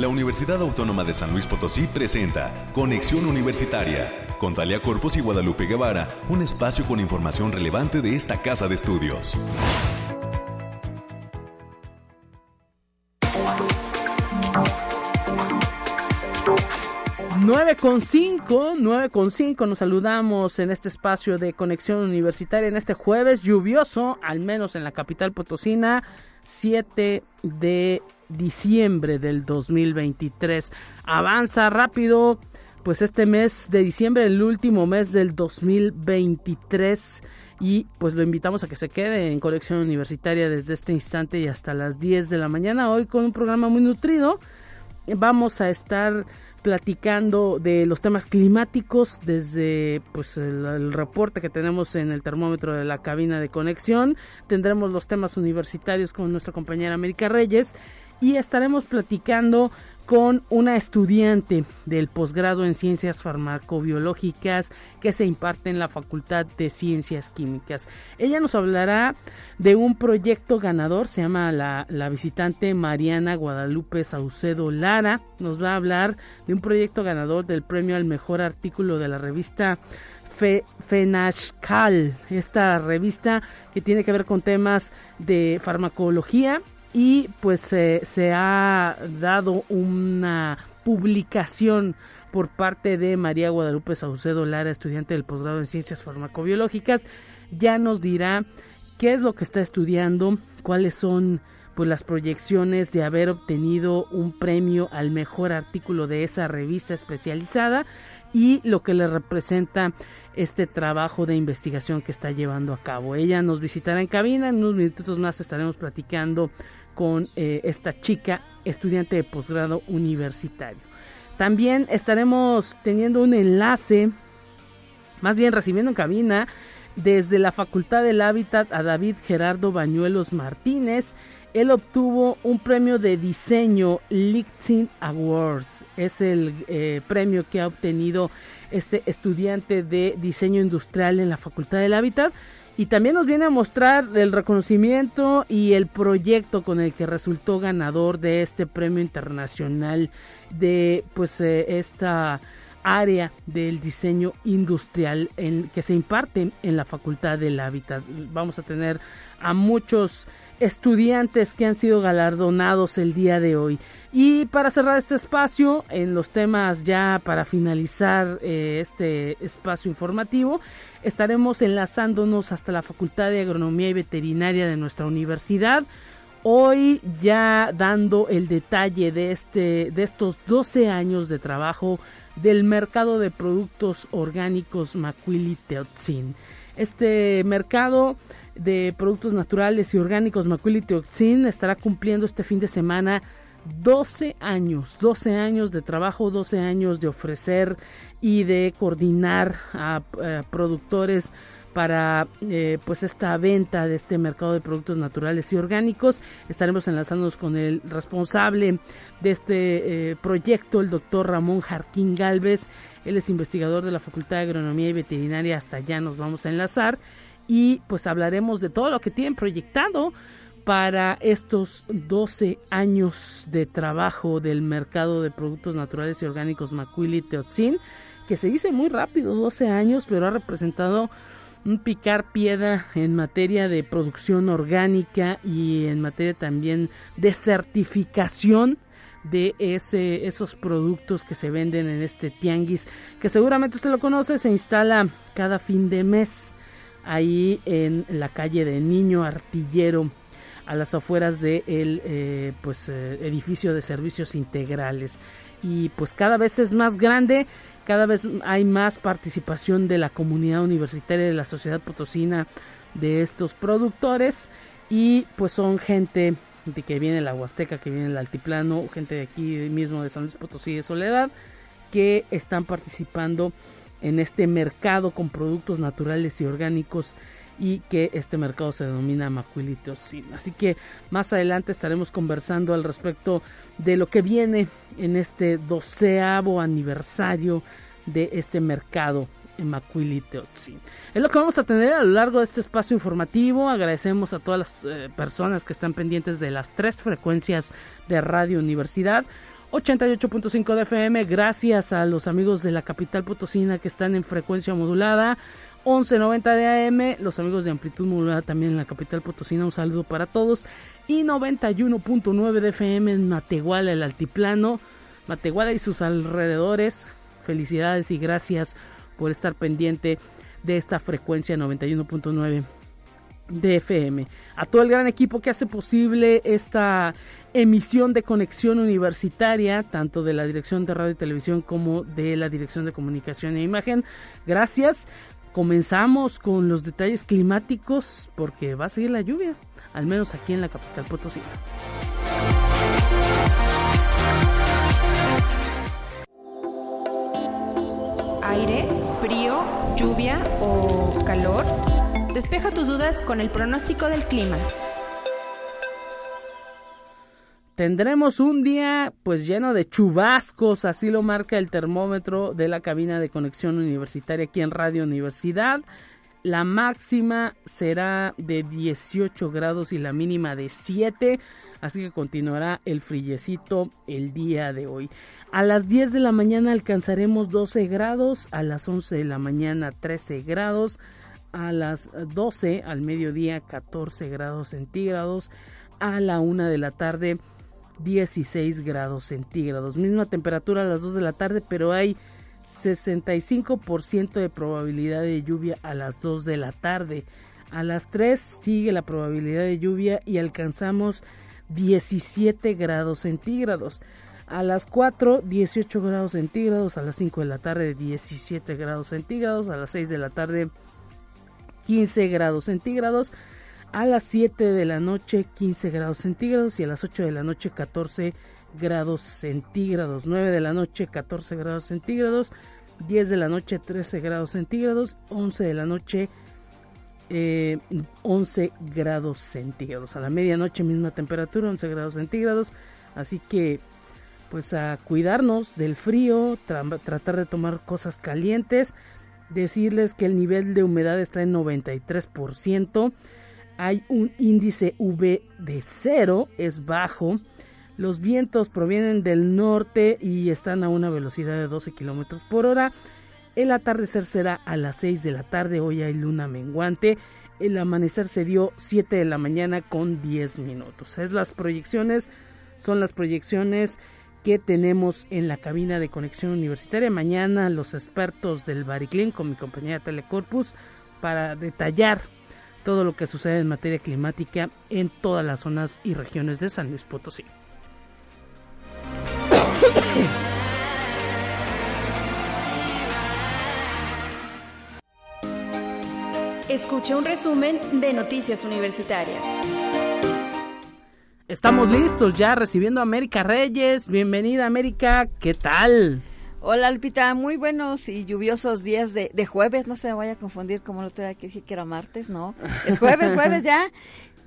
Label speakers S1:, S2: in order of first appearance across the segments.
S1: la Universidad Autónoma de San Luis Potosí presenta Conexión Universitaria con Talia Corpus y Guadalupe Guevara, un espacio con información relevante de esta casa de estudios.
S2: 9 con 5, 9 con 5, nos saludamos en este espacio de conexión universitaria en este jueves lluvioso, al menos en la capital potosina, 7 de diciembre del 2023. Avanza rápido, pues este mes de diciembre, el último mes del 2023 y pues lo invitamos a que se quede en conexión universitaria desde este instante y hasta las 10 de la mañana hoy con un programa muy nutrido. Vamos a estar platicando de los temas climáticos desde pues el, reporte que tenemos en el termómetro de la cabina de conexión. Tendremos los temas universitarios con nuestra compañera América Reyes y estaremos platicando con una estudiante del posgrado en ciencias farmacobiológicas que se imparte en la Facultad de Ciencias Químicas. Ella nos hablará de un proyecto ganador, se llama la, visitante Mariana Guadalupe Saucedo Lara, nos va a hablar de un proyecto ganador del premio al mejor artículo de la revista FENASCAL, esta revista que tiene que ver con temas de farmacología y pues se ha dado una publicación por parte de María Guadalupe Saucedo Lara, estudiante del posgrado en Ciencias Farmacobiológicas, ya nos dirá qué es lo que está estudiando, cuáles son pues las proyecciones de haber obtenido un premio al mejor artículo de esa revista especializada y lo que le representa este trabajo de investigación que está llevando a cabo. Ella nos visitará en cabina, en unos minutos más estaremos platicando con eh, esta chica estudiante de posgrado universitario. También estaremos teniendo un enlace, más bien recibiendo en cabina, desde la Facultad del Hábitat a David Gerardo Bañuelos Martínez. Él obtuvo un premio de diseño LinkedIn Awards. Es el eh, premio que ha obtenido este estudiante de diseño industrial en la Facultad del Hábitat y también nos viene a mostrar el reconocimiento y el proyecto con el que resultó ganador de este premio internacional de pues eh, esta área del diseño industrial en, que se imparte en la Facultad del Hábitat. Vamos a tener a muchos estudiantes que han sido galardonados el día de hoy. Y para cerrar este espacio, en los temas ya para finalizar eh, este espacio informativo, estaremos enlazándonos hasta la Facultad de Agronomía y Veterinaria de nuestra universidad. Hoy ya dando el detalle de, este, de estos 12 años de trabajo del mercado de productos orgánicos Macuili Teotzin. Este mercado de Productos Naturales y Orgánicos Macuili Teoxin estará cumpliendo este fin de semana 12 años, 12 años de trabajo, 12 años de ofrecer y de coordinar a, eh, productores para eh, pues esta venta de este mercado de productos naturales y orgánicos. Estaremos enlazándonos con el responsable de este eh, proyecto, el doctor Ramón Jarquín Galvez. Él es investigador de la Facultad de Agronomía y Veterinaria. Hasta allá nos vamos a enlazar y pues hablaremos de todo lo que tienen proyectado para estos 12 años de trabajo del mercado de productos naturales y orgánicos Macuili Teotzin, que se dice muy rápido, 12 años, pero ha representado un picar piedra en materia de producción orgánica y en materia también de certificación de ese, esos productos que se venden en este tianguis, que seguramente usted lo conoce, se instala cada fin de mes ahí en la calle de Niño Artillero a las afueras del de eh, pues, eh, edificio de servicios integrales. Y pues cada vez es más grande cada vez hay más participación de la comunidad universitaria de la sociedad potosina de estos productores. Y pues son gente de que viene la Huasteca, que viene el Altiplano, gente de aquí mismo de San Luis Potosí de Soledad, que están participando en este mercado con productos naturales y orgánicos y que este mercado se denomina Macuilito Así que más adelante estaremos conversando al respecto de lo que viene en este doceavo aniversario de este mercado en Macuilito Es lo que vamos a tener a lo largo de este espacio informativo. Agradecemos a todas las eh, personas que están pendientes de las tres frecuencias de Radio Universidad. 88.5 de FM, gracias a los amigos de la capital potosina que están en frecuencia modulada. 11.90 de AM, los amigos de amplitud modulada también en la capital potosina, un saludo para todos. Y 91.9 de FM en Matehuala, el altiplano, Matehuala y sus alrededores. Felicidades y gracias por estar pendiente de esta frecuencia 91.9 de FM. A todo el gran equipo que hace posible esta emisión de conexión universitaria, tanto de la Dirección de Radio y Televisión como de la Dirección de Comunicación e Imagen. Gracias. Comenzamos con los detalles climáticos porque va a seguir la lluvia, al menos aquí en la capital Potosí.
S3: Aire, frío, lluvia o calor. Despeja tus dudas con el pronóstico del clima.
S2: Tendremos un día pues lleno de chubascos, así lo marca el termómetro de la cabina de conexión universitaria aquí en Radio Universidad. La máxima será de 18 grados y la mínima de 7, así que continuará el frillecito el día de hoy. A las 10 de la mañana alcanzaremos 12 grados, a las 11 de la mañana 13 grados, a las 12 al mediodía 14 grados centígrados, a la 1 de la tarde 16 grados centígrados. Misma temperatura a las 2 de la tarde, pero hay 65% de probabilidad de lluvia a las 2 de la tarde. A las 3 sigue la probabilidad de lluvia y alcanzamos 17 grados centígrados. A las 4, 18 grados centígrados. A las 5 de la tarde, 17 grados centígrados. A las 6 de la tarde, 15 grados centígrados. A las 7 de la noche 15 grados centígrados. Y a las 8 de la noche 14 grados centígrados, 9 de la noche 14 grados centígrados, 10 de la noche 13 grados centígrados, 11 de la noche 11 eh, grados centígrados. A la medianoche misma temperatura, 11 grados centígrados. Así que pues a cuidarnos del frío, tratar de tomar cosas calientes, decirles que el nivel de humedad está en 93% hay un índice V de cero, es bajo. Los vientos provienen del norte y están a una velocidad de 12 kilómetros por hora. El atardecer será a las 6 de la tarde. Hoy hay luna menguante. El amanecer se dio 7 de la mañana con 10 minutos. Es las proyecciones, son las proyecciones que tenemos en la cabina de conexión universitaria. Mañana los expertos del Bariclin con mi compañera Telecorpus para detallar todo lo que sucede en materia climática en todas las zonas y regiones de San Luis Potosí.
S3: Escuche un resumen de Noticias Universitarias.
S2: Estamos listos ya recibiendo a América Reyes. Bienvenida América, ¿qué tal?
S4: Hola Lupita, muy buenos y lluviosos días de, jueves, no se me vaya a confundir como lo tenía que dije que era martes, no, es jueves, jueves ya,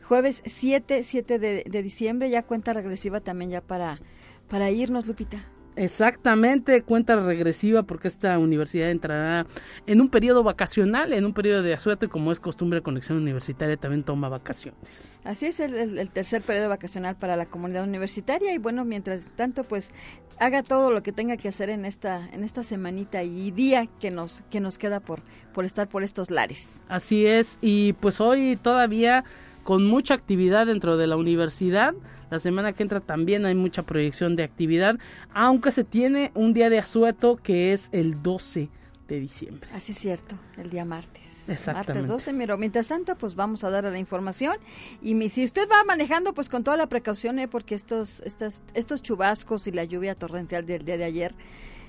S4: jueves 7, 7 de, de diciembre, ya cuenta regresiva también ya para, para irnos Lupita.
S2: Exactamente, cuenta regresiva porque esta universidad entrará en un periodo vacacional, en un periodo de asueto y como es costumbre Conexión Universitaria también toma vacaciones.
S4: Así es el, tercer periodo vacacional para la comunidad universitaria y bueno, mientras tanto pues haga todo lo que tenga que hacer en esta en esta semanita y día que nos que nos queda por por estar por estos lares.
S2: Así es y pues hoy todavía con mucha actividad dentro de la universidad la semana que entra también hay mucha proyección de actividad, aunque se tiene un día de asueto que es el 12 de diciembre.
S4: Así es cierto, el día martes.
S2: Exactamente.
S4: Martes 12, pero mientras tanto, pues vamos a dar la información. Y si usted va manejando, pues con toda la precaución, ¿eh? porque estos, estos, estos chubascos y la lluvia torrencial del día de ayer,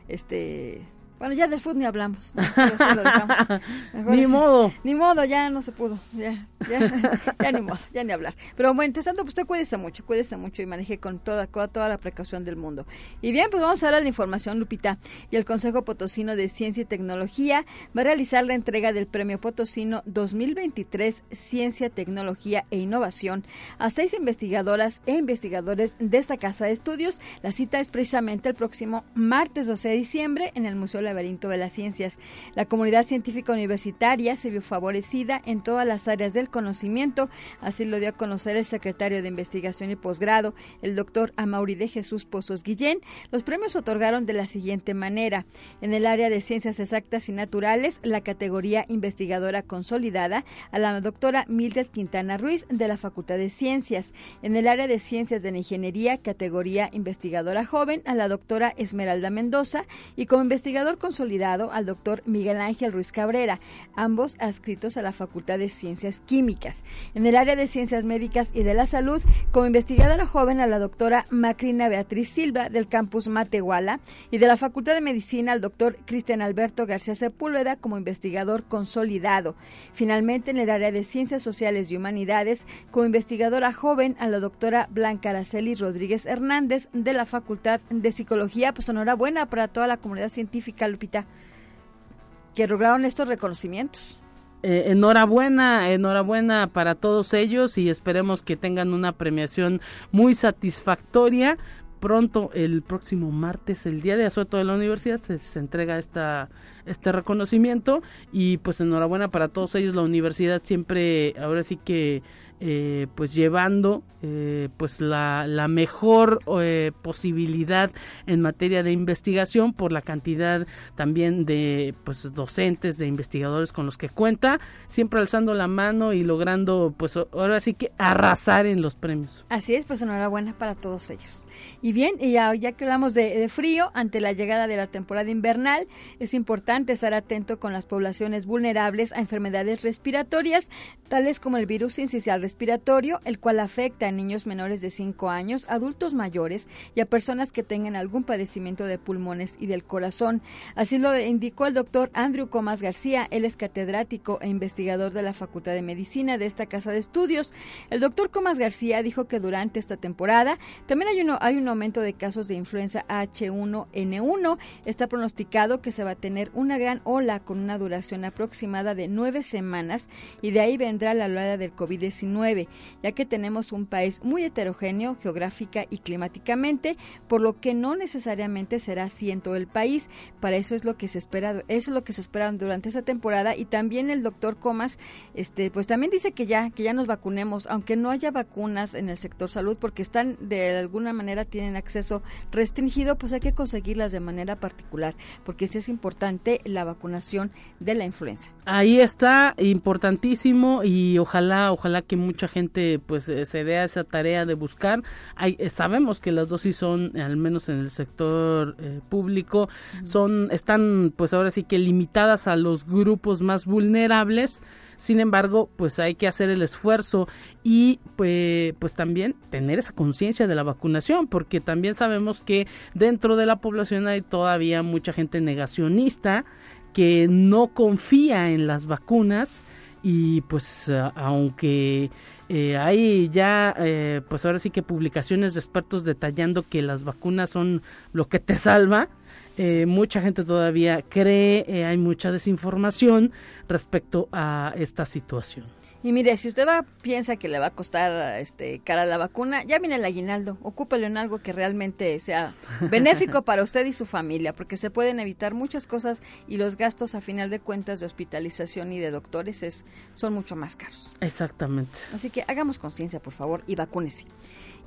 S4: este bueno, ya del fútbol ni hablamos.
S2: ni modo.
S4: Ni modo, ya no se pudo. Ya, ya, ni modo, ya ni hablar. Pero bueno, interesante, pues usted cuídese mucho, cuídese mucho y maneje con toda, toda la precaución del mundo. Y bien, pues vamos a dar la información, Lupita. Y el Consejo Potosino de Ciencia y Tecnología va a realizar la entrega del Premio Potosino 2023 Ciencia, Tecnología e Innovación a seis investigadoras e investigadores de esta casa de estudios. La cita es precisamente el próximo martes 12 de diciembre en el Museo de la laberinto de las ciencias. La comunidad científica universitaria se vio favorecida en todas las áreas del conocimiento, así lo dio a conocer el secretario de Investigación y Posgrado, el doctor Amauri de Jesús Pozos Guillén. Los premios otorgaron de la siguiente manera. En el área de ciencias exactas y naturales, la categoría investigadora consolidada a la doctora Mildred Quintana Ruiz de la Facultad de Ciencias. En el área de ciencias de la ingeniería, categoría investigadora joven a la doctora Esmeralda Mendoza y como investigador consolidado al doctor Miguel Ángel Ruiz Cabrera, ambos adscritos a la Facultad de Ciencias Químicas. En el área de ciencias médicas y de la salud, como investigadora joven a la doctora Macrina Beatriz Silva del campus Matehuala y de la Facultad de Medicina al doctor Cristian Alberto García Sepúlveda como investigador consolidado. Finalmente, en el área de ciencias sociales y humanidades, como investigadora joven a la doctora Blanca Araceli Rodríguez Hernández de la Facultad de Psicología. Pues enhorabuena para toda la comunidad científica, Lupita, que lograron estos reconocimientos.
S2: Eh, enhorabuena, enhorabuena para todos ellos y esperemos que tengan una premiación muy satisfactoria. Pronto, el próximo martes, el día de asueto de la universidad, se, se entrega esta, este reconocimiento y pues enhorabuena para todos ellos. La universidad siempre, ahora sí que eh, pues llevando eh, pues la, la mejor eh, posibilidad en materia de investigación por la cantidad también de pues docentes de investigadores con los que cuenta siempre alzando la mano y logrando pues ahora sí que arrasar en los premios.
S4: Así es pues enhorabuena para todos ellos. Y bien ya, ya que hablamos de, de frío ante la llegada de la temporada invernal es importante estar atento con las poblaciones vulnerables a enfermedades respiratorias tales como el virus incisional respiratorio, el cual afecta a niños menores de 5 años, adultos mayores y a personas que tengan algún padecimiento de pulmones y del corazón. Así lo indicó el doctor Andrew Comas García, él es catedrático e investigador de la Facultad de Medicina de esta casa de estudios. El doctor Comas García dijo que durante esta temporada también hay, uno, hay un aumento de casos de influenza H1N1. Está pronosticado que se va a tener una gran ola con una duración aproximada de nueve semanas y de ahí vendrá la ola del COVID-19 ya que tenemos un país muy heterogéneo geográfica y climáticamente, por lo que no necesariamente será así en todo el país. Para eso es lo que se espera, eso es lo que se espera durante esta temporada y también el doctor Comas, este, pues también dice que ya, que ya nos vacunemos, aunque no haya vacunas en el sector salud, porque están de alguna manera tienen acceso restringido, pues hay que conseguirlas de manera particular, porque sí es importante la vacunación de la influenza.
S2: Ahí está, importantísimo y ojalá, ojalá que mucha gente pues eh, se dé a esa tarea de buscar. Hay, eh, sabemos que las dosis son, al menos en el sector eh, público, son, están pues ahora sí que limitadas a los grupos más vulnerables. Sin embargo, pues hay que hacer el esfuerzo y pues, pues también tener esa conciencia de la vacunación, porque también sabemos que dentro de la población hay todavía mucha gente negacionista que no confía en las vacunas y pues aunque eh, hay ya eh, pues ahora sí que publicaciones de expertos detallando que las vacunas son lo que te salva eh, mucha gente todavía cree hay mucha desinformación respecto a esta situación
S4: y mire, si usted va, piensa que le va a costar este cara la vacuna, ya viene el aguinaldo, ocúpelo en algo que realmente sea benéfico para usted y su familia, porque se pueden evitar muchas cosas y los gastos a final de cuentas de hospitalización y de doctores es, son mucho más caros.
S2: Exactamente.
S4: Así que hagamos conciencia, por favor, y vacúnese.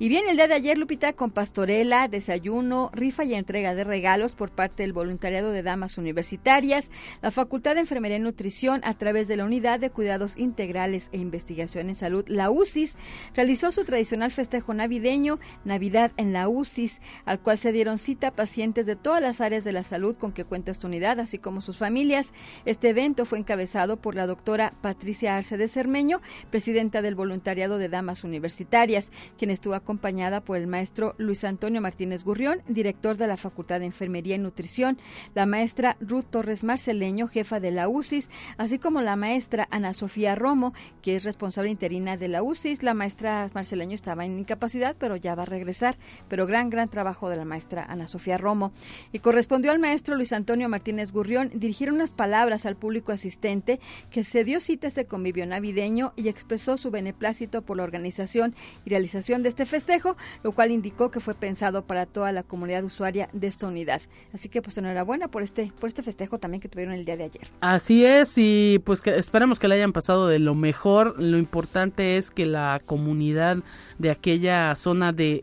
S4: Y bien, el día de ayer, Lupita, con pastorela, desayuno, rifa y entrega de regalos por parte del voluntariado de damas universitarias, la Facultad de Enfermería y Nutrición, a través de la Unidad de Cuidados Integrales e Investigación en Salud, la UCIS, realizó su tradicional festejo navideño, Navidad en la UCIS, al cual se dieron cita pacientes de todas las áreas de la salud con que cuenta esta unidad, así como sus familias. Este evento fue encabezado por la doctora Patricia Arce de Cermeño, presidenta del voluntariado de damas universitarias, quien estuvo acompañada por el maestro Luis Antonio Martínez Gurrión, director de la Facultad de Enfermería y Nutrición, la maestra Ruth Torres Marceleño, jefa de la UCIS, así como la maestra Ana Sofía Romo, que es responsable interina de la UCIS. La maestra Marceleño estaba en incapacidad, pero ya va a regresar. Pero gran, gran trabajo de la maestra Ana Sofía Romo. Y correspondió al maestro Luis Antonio Martínez Gurrión dirigir unas palabras al público asistente que se dio cita a ese convivio navideño y expresó su beneplácito por la organización y realización de este festival festejo, lo cual indicó que fue pensado para toda la comunidad usuaria de esta unidad. Así que pues enhorabuena por este, por este festejo también que tuvieron el día de ayer.
S2: Así es, y pues que esperemos que le hayan pasado de lo mejor. Lo importante es que la comunidad de aquella zona de,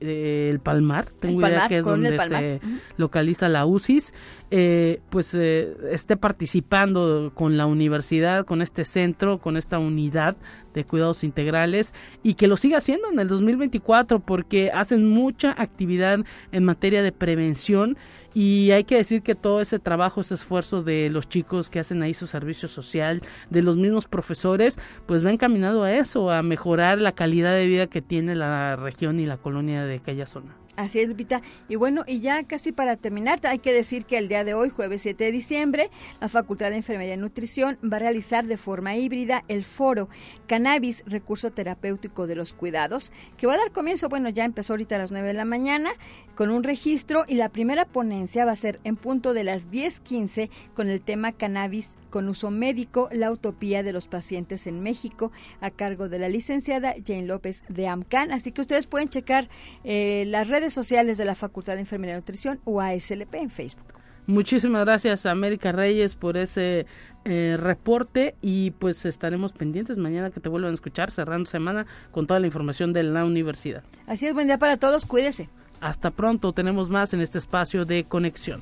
S2: el Palmar, tengo idea que es donde se localiza la UCIS, eh, pues eh, esté participando con la universidad, con este centro, con esta unidad de cuidados integrales y que lo siga haciendo en el 2024 porque hacen mucha actividad en materia de prevención y hay que decir que todo ese trabajo, ese esfuerzo de los chicos que hacen ahí su servicio social, de los mismos profesores, pues va encaminado a eso, a mejorar la calidad de vida que tiene la región y la colonia de aquella zona.
S4: Así es, Lupita. Y bueno, y ya casi para terminar, hay que decir que el día de hoy, jueves 7 de diciembre, la Facultad de Enfermería y Nutrición va a realizar de forma híbrida el foro Cannabis, Recurso Terapéutico de los Cuidados, que va a dar comienzo, bueno, ya empezó ahorita a las 9 de la mañana, con un registro y la primera ponencia va a ser en punto de las 10.15 con el tema Cannabis con uso médico, la utopía de los pacientes en México, a cargo de la licenciada Jane López de AMCAN. Así que ustedes pueden checar eh, las redes sociales de la Facultad de Enfermería y Nutrición o ASLP en Facebook.
S2: Muchísimas gracias América Reyes por ese eh, reporte y pues estaremos pendientes mañana que te vuelvan a escuchar cerrando semana con toda la información de la universidad.
S4: Así es, buen día para todos, cuídese.
S2: Hasta pronto, tenemos más en este espacio de conexión.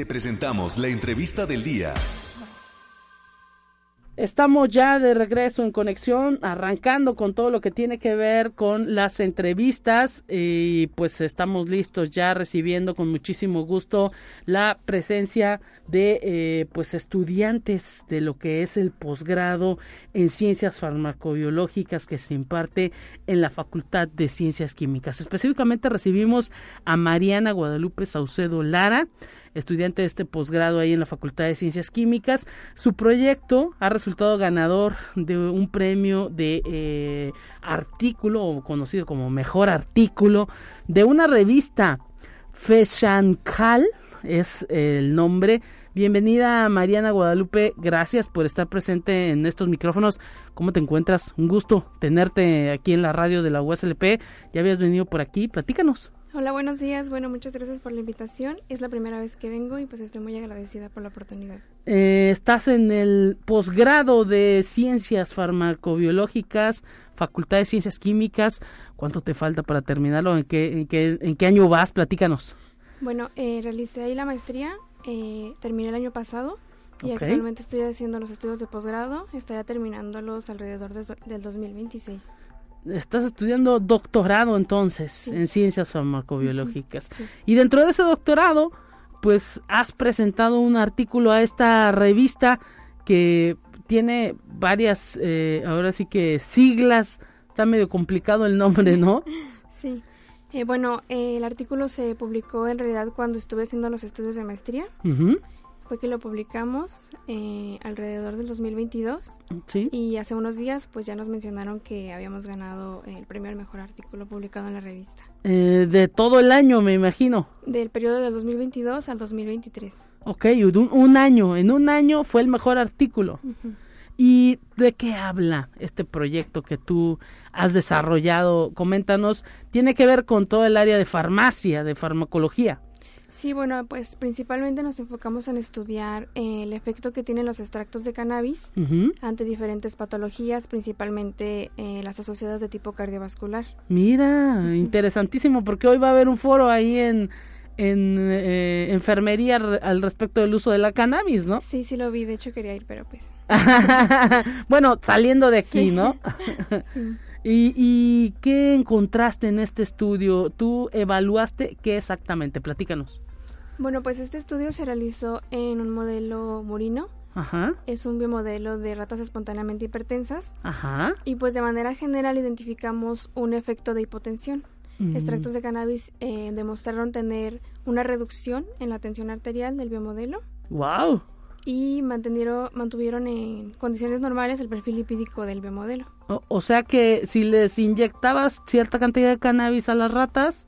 S1: Te presentamos la entrevista del día.
S2: Estamos ya de regreso en conexión, arrancando con todo lo que tiene que ver con las entrevistas y pues estamos listos ya recibiendo con muchísimo gusto la presencia de eh, pues estudiantes de lo que es el posgrado en ciencias farmacobiológicas que se imparte en la Facultad de Ciencias Químicas. Específicamente recibimos a Mariana Guadalupe Saucedo Lara estudiante de este posgrado ahí en la Facultad de Ciencias Químicas. Su proyecto ha resultado ganador de un premio de eh, artículo, conocido como mejor artículo, de una revista, Feshankal es el nombre. Bienvenida Mariana Guadalupe, gracias por estar presente en estos micrófonos. ¿Cómo te encuentras? Un gusto tenerte aquí en la radio de la USLP. Ya habías venido por aquí, platícanos.
S5: Hola, buenos días. Bueno, muchas gracias por la invitación. Es la primera vez que vengo y pues estoy muy agradecida por la oportunidad.
S2: Eh, estás en el posgrado de Ciencias Farmacobiológicas, Facultad de Ciencias Químicas. ¿Cuánto te falta para terminarlo? ¿En qué, en qué, en qué año vas? Platícanos.
S5: Bueno, eh, realicé ahí la maestría, eh, terminé el año pasado y actualmente estoy haciendo los estudios de posgrado. Estaré terminándolos alrededor del 2026
S2: estás estudiando doctorado entonces en ciencias farmacobiológicas. Y dentro de ese doctorado, pues has presentado un artículo a esta revista que tiene varias, eh, ahora sí que siglas, está medio complicado el nombre, ¿no?
S5: sí. Eh, bueno, eh, el artículo se publicó en realidad cuando estuve haciendo los estudios de maestría fue que lo publicamos eh, alrededor del 2022. Sí. Y hace unos días pues ya nos mencionaron que habíamos ganado el premio al mejor artículo publicado en la revista.
S2: Eh, de todo el año, me imagino.
S5: Del periodo del 2022 al 2023.
S2: Ok, un, un año. En un año fue el mejor artículo. ¿Y de qué habla este proyecto que tú has desarrollado? Coméntanos. Tiene que ver con todo el área de farmacia, de farmacología.
S5: Sí, bueno, pues principalmente nos enfocamos en estudiar eh, el efecto que tienen los extractos de cannabis ante diferentes patologías, principalmente eh, las asociadas de tipo cardiovascular.
S2: Mira, interesantísimo, porque hoy va a haber un foro ahí en, en eh, enfermería al respecto del uso de la cannabis, ¿no?
S5: Sí, sí lo vi, de hecho quería ir, pero pues...
S2: bueno, saliendo de aquí, ¿no? sí. ¿Y, ¿Y qué encontraste en este estudio? ¿Tú evaluaste qué exactamente? Platícanos.
S5: Bueno, pues este estudio se realizó en un modelo murino. Ajá. Es un biomodelo de ratas espontáneamente hipertensas. Ajá. Y pues de manera general identificamos un efecto de hipotensión. Mm. Extractos de cannabis eh, demostraron tener una reducción en la tensión arterial del biomodelo.
S2: ¡Wow!
S5: Y mantuvieron, mantuvieron en condiciones normales el perfil lipídico del biomodelo.
S2: O, sea que si les inyectabas cierta cantidad de cannabis a las ratas,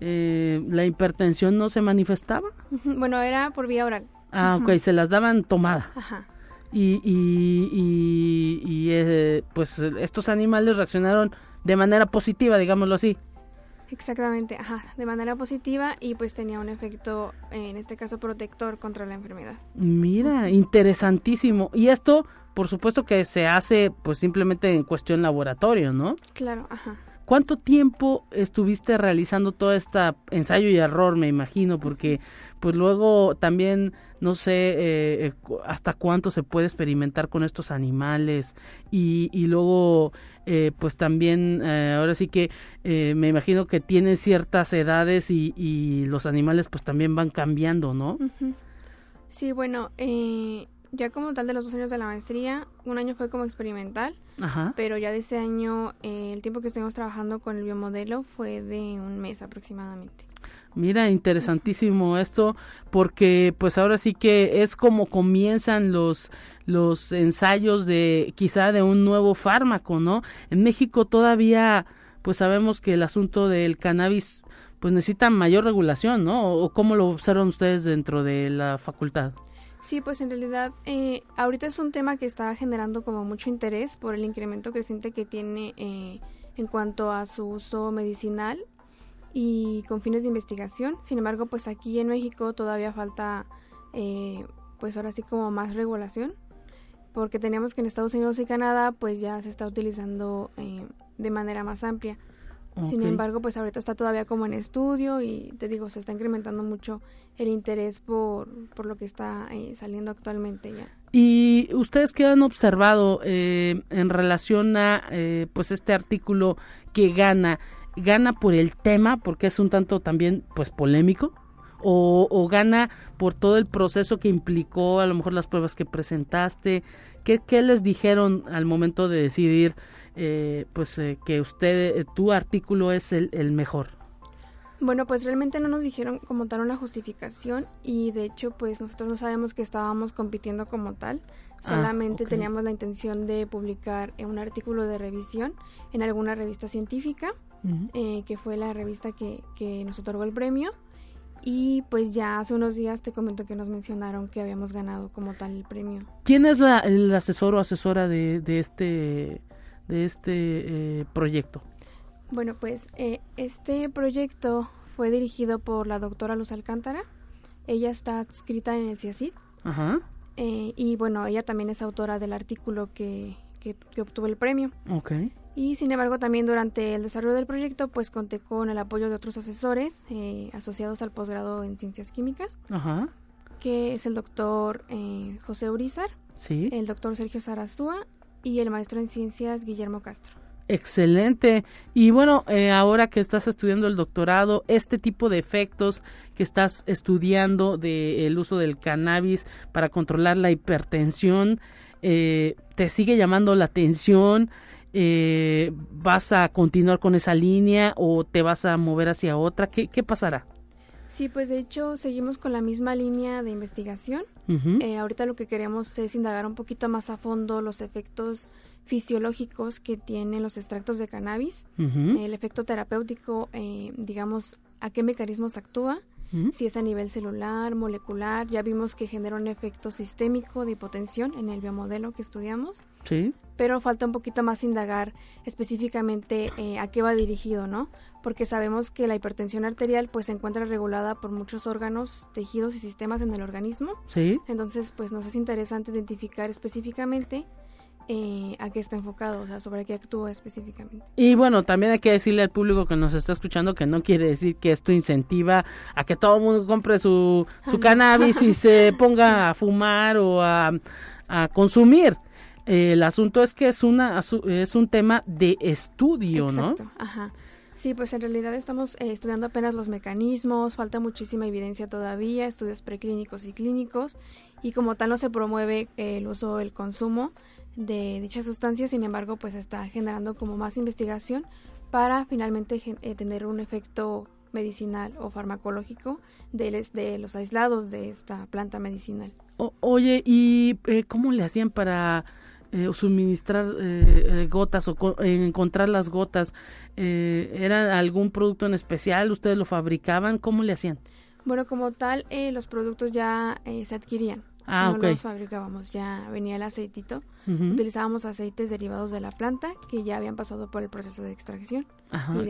S2: eh, la hipertensión no se manifestaba.
S5: Bueno, era por vía oral.
S2: Ah, ok, se las daban tomada.
S5: Ajá.
S2: Y, y, y, eh, pues estos animales reaccionaron de manera positiva, digámoslo así.
S5: Exactamente, ajá, de manera positiva y pues tenía un efecto, en este caso, protector contra la enfermedad.
S2: Mira, interesantísimo. Y esto, por supuesto que se hace pues simplemente en cuestión laboratorio, ¿no?
S5: Claro, ajá.
S2: ¿Cuánto tiempo estuviste realizando todo este ensayo y error, me imagino? Porque pues luego también no sé eh, eh, hasta cuánto se puede experimentar con estos animales y, y luego eh, pues también ahora sí que me imagino que tienen ciertas edades y, y, los animales pues también van cambiando, ¿no?
S5: Sí, bueno, ya como tal de los dos años de la maestría, un año fue como experimental, pero ya de ese año el tiempo que estuvimos trabajando con el biomodelo fue de un mes aproximadamente.
S2: Mira, interesantísimo esto, porque pues ahora sí que es como comienzan los los ensayos de quizá de un nuevo fármaco, ¿no? En México todavía pues sabemos que el asunto del cannabis pues necesita mayor regulación, ¿no? ¿O cómo lo observan ustedes dentro de la facultad?
S5: Sí, pues en realidad eh, ahorita es un tema que está generando como mucho interés por el incremento creciente que tiene eh, en cuanto a su uso medicinal y con fines de investigación. Sin embargo, pues aquí en México todavía falta, eh, pues ahora sí como más regulación, porque tenemos que en Estados Unidos y Canadá pues ya se está utilizando eh, de manera más amplia. Sin embargo, pues ahorita está todavía como en estudio y te digo, se está incrementando mucho el interés por, por lo que está eh, saliendo actualmente ya.
S2: ¿Y ustedes qué han observado en relación a pues este artículo que gana? Gana por el tema, porque es un tanto también pues polémico, o, gana por todo el proceso que implicó, a lo mejor las pruebas que presentaste, ¿qué, qué les dijeron al momento de decidir eh, pues eh, que usted, eh, tu artículo es el, el mejor?
S5: Bueno, pues realmente no nos dijeron como tal una justificación y de hecho pues nosotros no sabemos que estábamos compitiendo como tal, ah, solamente teníamos la intención de publicar un artículo de revisión en alguna revista científica eh, que fue la revista que, que nos otorgó el premio. Y pues ya hace unos días te comento que nos mencionaron que habíamos ganado como tal el premio.
S2: ¿Quién es la, el asesor o asesora de, de este, de este eh, proyecto?
S5: Bueno, pues eh, este proyecto fue dirigido por la doctora Luz Alcántara. Ella está adscrita en el CIACID. Ajá. y bueno, ella también es autora del artículo que, que, que obtuvo el premio.
S2: Okay.
S5: Y sin embargo también durante el desarrollo del proyecto pues conté con el apoyo de otros asesores eh, asociados al posgrado en ciencias químicas,
S2: Ajá.
S5: que es el doctor eh, José Urizar,
S2: ¿Sí?
S5: el doctor Sergio Sarazúa y el maestro en ciencias Guillermo Castro.
S2: Excelente. Y bueno, eh, ahora que estás estudiando el doctorado, este tipo de efectos que estás estudiando del uso del cannabis para controlar la hipertensión, ¿te sigue llamando la atención? Eh, vas a continuar con esa línea o te vas a mover hacia otra? ¿Qué, qué pasará?
S5: Sí, pues de hecho seguimos con la misma línea de investigación. Eh, ahorita lo que queremos es indagar un poquito más a fondo los efectos fisiológicos que tienen los extractos de cannabis, el efecto terapéutico, eh, digamos, a qué mecanismos actúa si es a nivel celular, molecular. Ya vimos que genera un efecto sistémico de hipotensión en el biomodelo que estudiamos.
S2: Sí.
S5: Pero falta un poquito más indagar específicamente eh, a qué va dirigido, ¿no? Porque sabemos que la hipertensión arterial pues se encuentra regulada por muchos órganos, tejidos y sistemas en el organismo.
S2: Sí.
S5: Entonces pues nos es interesante identificar específicamente eh, a qué está enfocado, o sea, sobre qué actúa específicamente.
S2: Y bueno, también hay que decirle al público que nos está escuchando que no quiere decir que esto incentiva a que todo el mundo compre su, su cannabis y se ponga a fumar o a, consumir. el asunto es que es una es un tema de estudio,
S5: Exacto, Ajá. Sí, pues en realidad estamos eh, estudiando apenas los mecanismos, falta muchísima evidencia todavía, estudios preclínicos y clínicos, y como tal no se promueve el uso o el consumo de dicha sustancia, sin embargo, pues está generando como más investigación para finalmente eh, tener un efecto medicinal o farmacológico de, de los aislados de esta planta medicinal.
S2: oye, ¿y eh, cómo le hacían para eh, suministrar eh, gotas o encontrar las gotas? ¿Era algún producto en especial? ¿Ustedes lo fabricaban? ¿Cómo le hacían?
S5: Bueno, como tal, los productos ya se adquirían. Ah, no los fabricábamos, ya venía el aceitito. Utilizábamos aceites derivados de la planta que ya habían pasado por el proceso de extracción.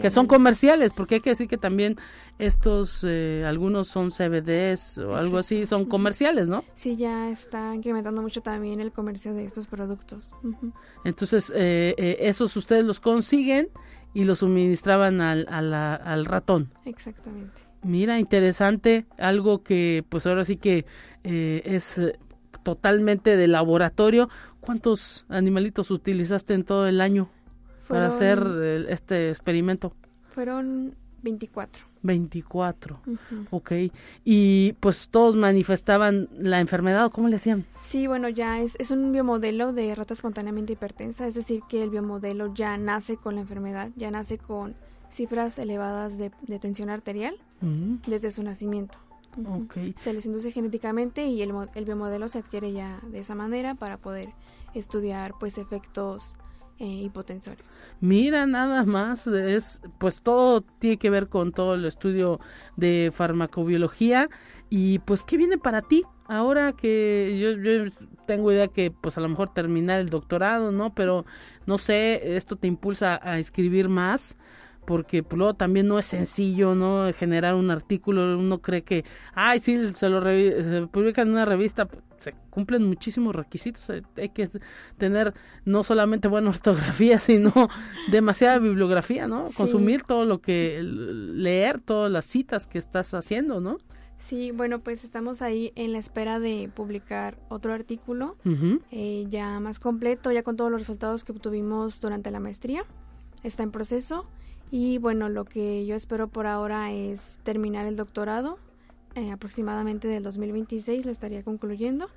S2: que son comerciales, porque hay que decir que también estos, eh, algunos son CBDs o algo así, son comerciales, ¿no?
S5: Sí, ya está incrementando mucho también el comercio de estos productos.
S2: Entonces, eh, eh, esos ustedes los consiguen y los suministraban al, al ratón.
S5: Exactamente.
S2: Mira, interesante, algo que pues ahora sí que eh, es totalmente de laboratorio. ¿Cuántos animalitos utilizaste en todo el año para hacer este experimento?
S5: Fueron 24.
S2: 24, ok. Y pues todos manifestaban la enfermedad, ¿cómo le hacían?
S5: Sí, bueno, ya es, es un biomodelo de rata espontáneamente hipertensa, es decir, que el biomodelo ya nace con la enfermedad, ya nace con cifras elevadas de, tensión arterial desde su nacimiento. Se les induce genéticamente y el, el, biomodelo se adquiere ya de esa manera para poder estudiar pues efectos eh, hipotensores.
S2: Mira, nada más, es pues todo tiene que ver con todo el estudio de farmacobiología y pues qué viene para ti ahora que yo, yo tengo idea que pues a lo mejor terminar el doctorado, ¿no? Pero no sé, esto te impulsa a escribir más porque pues, luego también no es sencillo no generar un artículo uno cree que ay sí se lo se publica en una revista se cumplen muchísimos requisitos hay que tener no solamente buena ortografía sino demasiada bibliografía no consumir todo lo que leer todas las citas que estás haciendo no
S5: Sí, bueno, pues estamos ahí en la espera de publicar otro artículo eh, ya más completo, ya con todos los resultados que obtuvimos durante la maestría. Está en proceso y bueno, lo que yo espero por ahora es terminar el doctorado, eh, aproximadamente del 2026 lo estaría concluyendo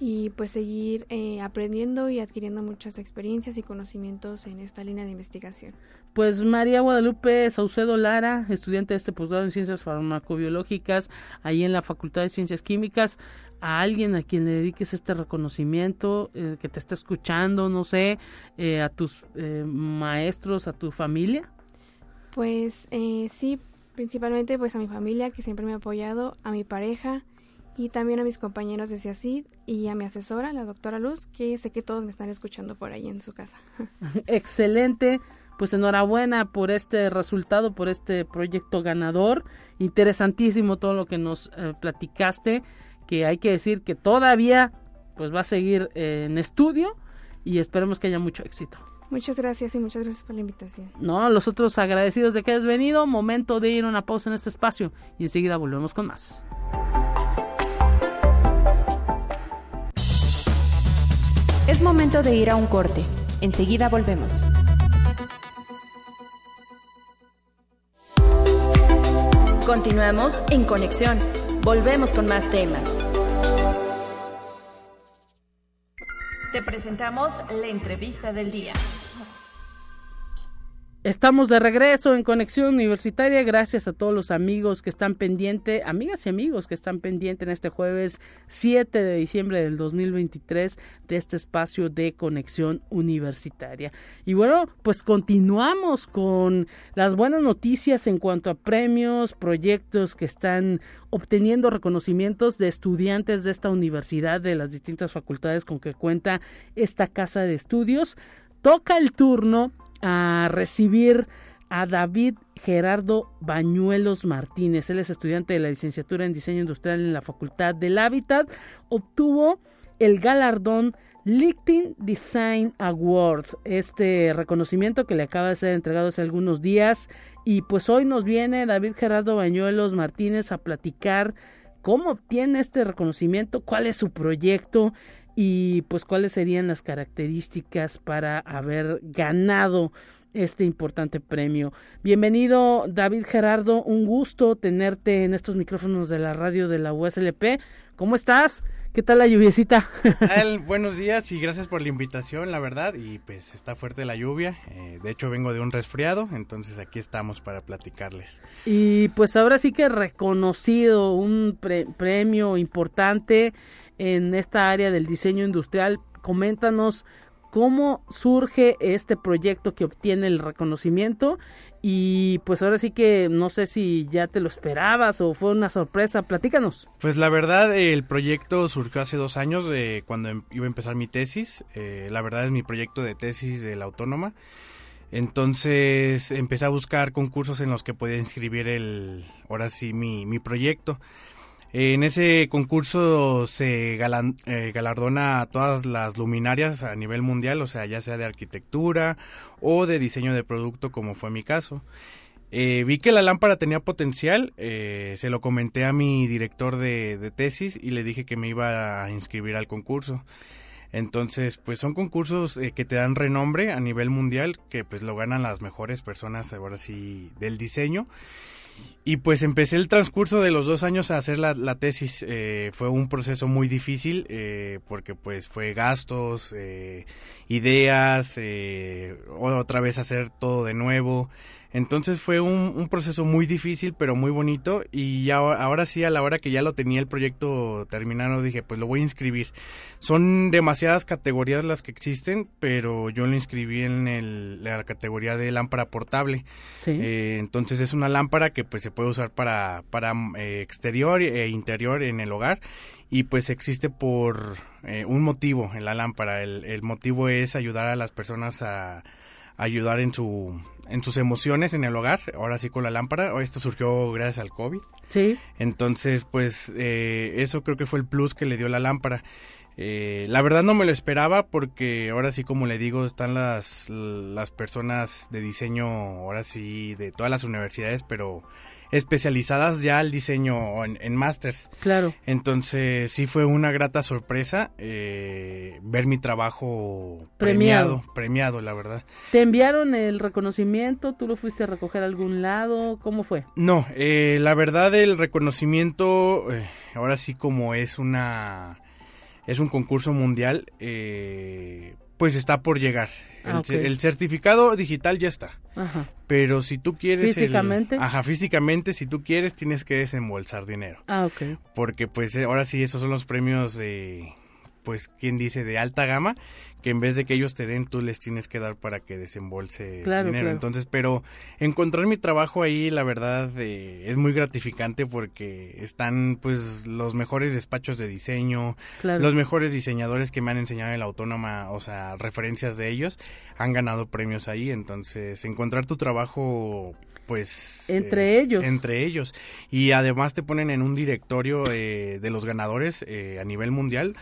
S5: y pues seguir eh, aprendiendo y adquiriendo muchas experiencias y conocimientos en esta línea de investigación.
S2: Pues María Guadalupe Saucedo Lara, estudiante de este posgrado en Ciencias Farmacobiológicas, ahí en la Facultad de Ciencias Químicas, a alguien a quien le dediques este reconocimiento, eh, que te esté escuchando, no sé, a tus maestros, a tu familia.
S5: Pues eh, sí, principalmente pues a mi familia que siempre me ha apoyado, a mi pareja y también a mis compañeros de CIACID y a mi asesora, la doctora Luz, que sé que todos me están escuchando por ahí en su casa.
S2: Excelente, pues enhorabuena por este resultado, por este proyecto ganador. Interesantísimo todo lo que nos eh, platicaste, que hay que decir que todavía pues va a seguir en estudio y esperemos que haya mucho éxito.
S5: Muchas gracias y muchas gracias por la invitación.
S2: No, los otros agradecidos de que has venido. Momento de ir a una pausa en este espacio y enseguida volvemos con más.
S3: Es momento de ir a un corte. Enseguida volvemos. Continuamos en conexión. Volvemos con más temas. Te presentamos la entrevista del día.
S2: Estamos de regreso en Conexión Universitaria. Gracias a todos los amigos que están pendientes, amigas y amigos que están pendientes en este jueves 7 de diciembre del 2023 de este espacio de Conexión Universitaria. Y bueno, pues continuamos con las buenas noticias en cuanto a premios, proyectos que están obteniendo reconocimientos de estudiantes de esta universidad, de las distintas facultades con que cuenta esta casa de estudios. Toca el turno a recibir a David Gerardo Bañuelos Martínez. Él es estudiante de la licenciatura en diseño industrial en la Facultad del Hábitat. Obtuvo el galardón LinkedIn Design Award, este reconocimiento que le acaba de ser entregado hace algunos días. Y pues hoy nos viene David Gerardo Bañuelos Martínez a platicar cómo obtiene este reconocimiento, cuál es su proyecto y pues cuáles serían las características para haber ganado este importante premio. Bienvenido David Gerardo, un gusto tenerte en estos micrófonos de la radio de la USLP. ¿Cómo estás? ¿Qué tal la lluviecita?
S6: buenos días y gracias por la invitación, la verdad. Y pues está fuerte la lluvia. Eh, de hecho, vengo de un resfriado, entonces aquí estamos para platicarles.
S2: Y pues ahora sí que reconocido un premio importante en esta área del diseño industrial. Coméntanos cómo surge este proyecto que obtiene el reconocimiento y pues ahora sí que no sé si ya te lo esperabas o fue una sorpresa, platícanos.
S6: Pues la verdad el proyecto surgió hace dos años de cuando em, iba a empezar mi tesis, eh, la verdad es mi proyecto de tesis de la autónoma, entonces empecé a buscar concursos en los que podía inscribir el, ahora sí mi, mi proyecto. En ese concurso se eh, galardona a todas las luminarias a nivel mundial, o sea, ya sea de arquitectura o de diseño de producto, como fue mi caso. Eh, vi que la lámpara tenía potencial, eh, se lo comenté a mi director de, tesis y le dije que me iba a inscribir al concurso. Entonces, pues son concursos que te dan renombre a nivel mundial, que pues lo ganan las mejores personas ahora sí del diseño. Y pues empecé el transcurso de los dos años a hacer la, tesis. Eh, fue un proceso muy difícil eh, porque pues fue gastos, eh, ideas, otra vez hacer todo de nuevo. Entonces fue un, proceso muy difícil, pero muy bonito. Y ahora, sí, a la hora que ya lo tenía el proyecto terminado, dije, pues lo voy a inscribir. Son demasiadas categorías las que existen, pero yo lo inscribí en la categoría de lámpara portable. Eh, entonces es una lámpara que pues se puede usar para, para eh, exterior e interior en el hogar. Y pues existe por eh, un motivo en la lámpara. el motivo es ayudar a las personas a ayudar en su en sus emociones en el hogar, ahora sí con la lámpara. Esto surgió gracias al COVID.
S2: Sí.
S6: Entonces, pues eh, eso creo que fue el plus que le dio la lámpara. Eh, la verdad no me lo esperaba porque ahora sí, como le digo, están las, las personas de diseño, ahora sí, de todas las universidades, pero especializadas ya al diseño en, en masters.
S2: Claro.
S6: Entonces sí fue una grata sorpresa eh, ver mi trabajo premiado. premiado, la verdad.
S2: ¿Te enviaron el reconocimiento? ¿Tú lo fuiste a recoger a algún lado? ¿Cómo fue?
S6: No, eh, la verdad el reconocimiento, eh, ahora sí como es una... Es un concurso mundial, pues está por llegar. Ah, el, certificado digital ya está. Pero si tú quieres...
S2: Físicamente.
S6: ajá, físicamente, si tú quieres, tienes que desembolsar dinero.
S2: Ah, ok.
S6: Porque pues ahora sí, esos son los premios de, pues, ¿quién dice? De alta gama que en vez de que ellos te den, tú les tienes que dar para que desembolse dinero. Entonces, pero encontrar mi trabajo ahí, la verdad, eh, es muy gratificante porque están, pues, los mejores despachos de diseño, los mejores diseñadores que me han enseñado en la autónoma, o sea, referencias de ellos, han ganado premios ahí. Entonces, encontrar tu trabajo, pues...
S2: Entre eh, ellos.
S6: Entre ellos. Y además te ponen en un directorio eh, de los ganadores a nivel mundial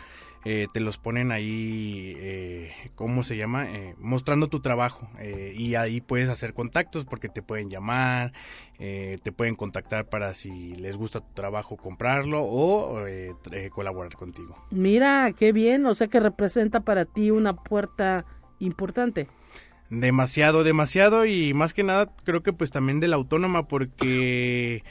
S6: eh, te los ponen ahí, eh, ¿cómo se llama? Eh, mostrando tu trabajo y ahí puedes hacer contactos porque te pueden llamar, te pueden contactar para si les gusta tu trabajo comprarlo o colaborar contigo.
S2: Mira, qué bien, o sea que representa para ti una puerta importante.
S6: Demasiado, demasiado y más que nada creo que pues también de la autónoma porque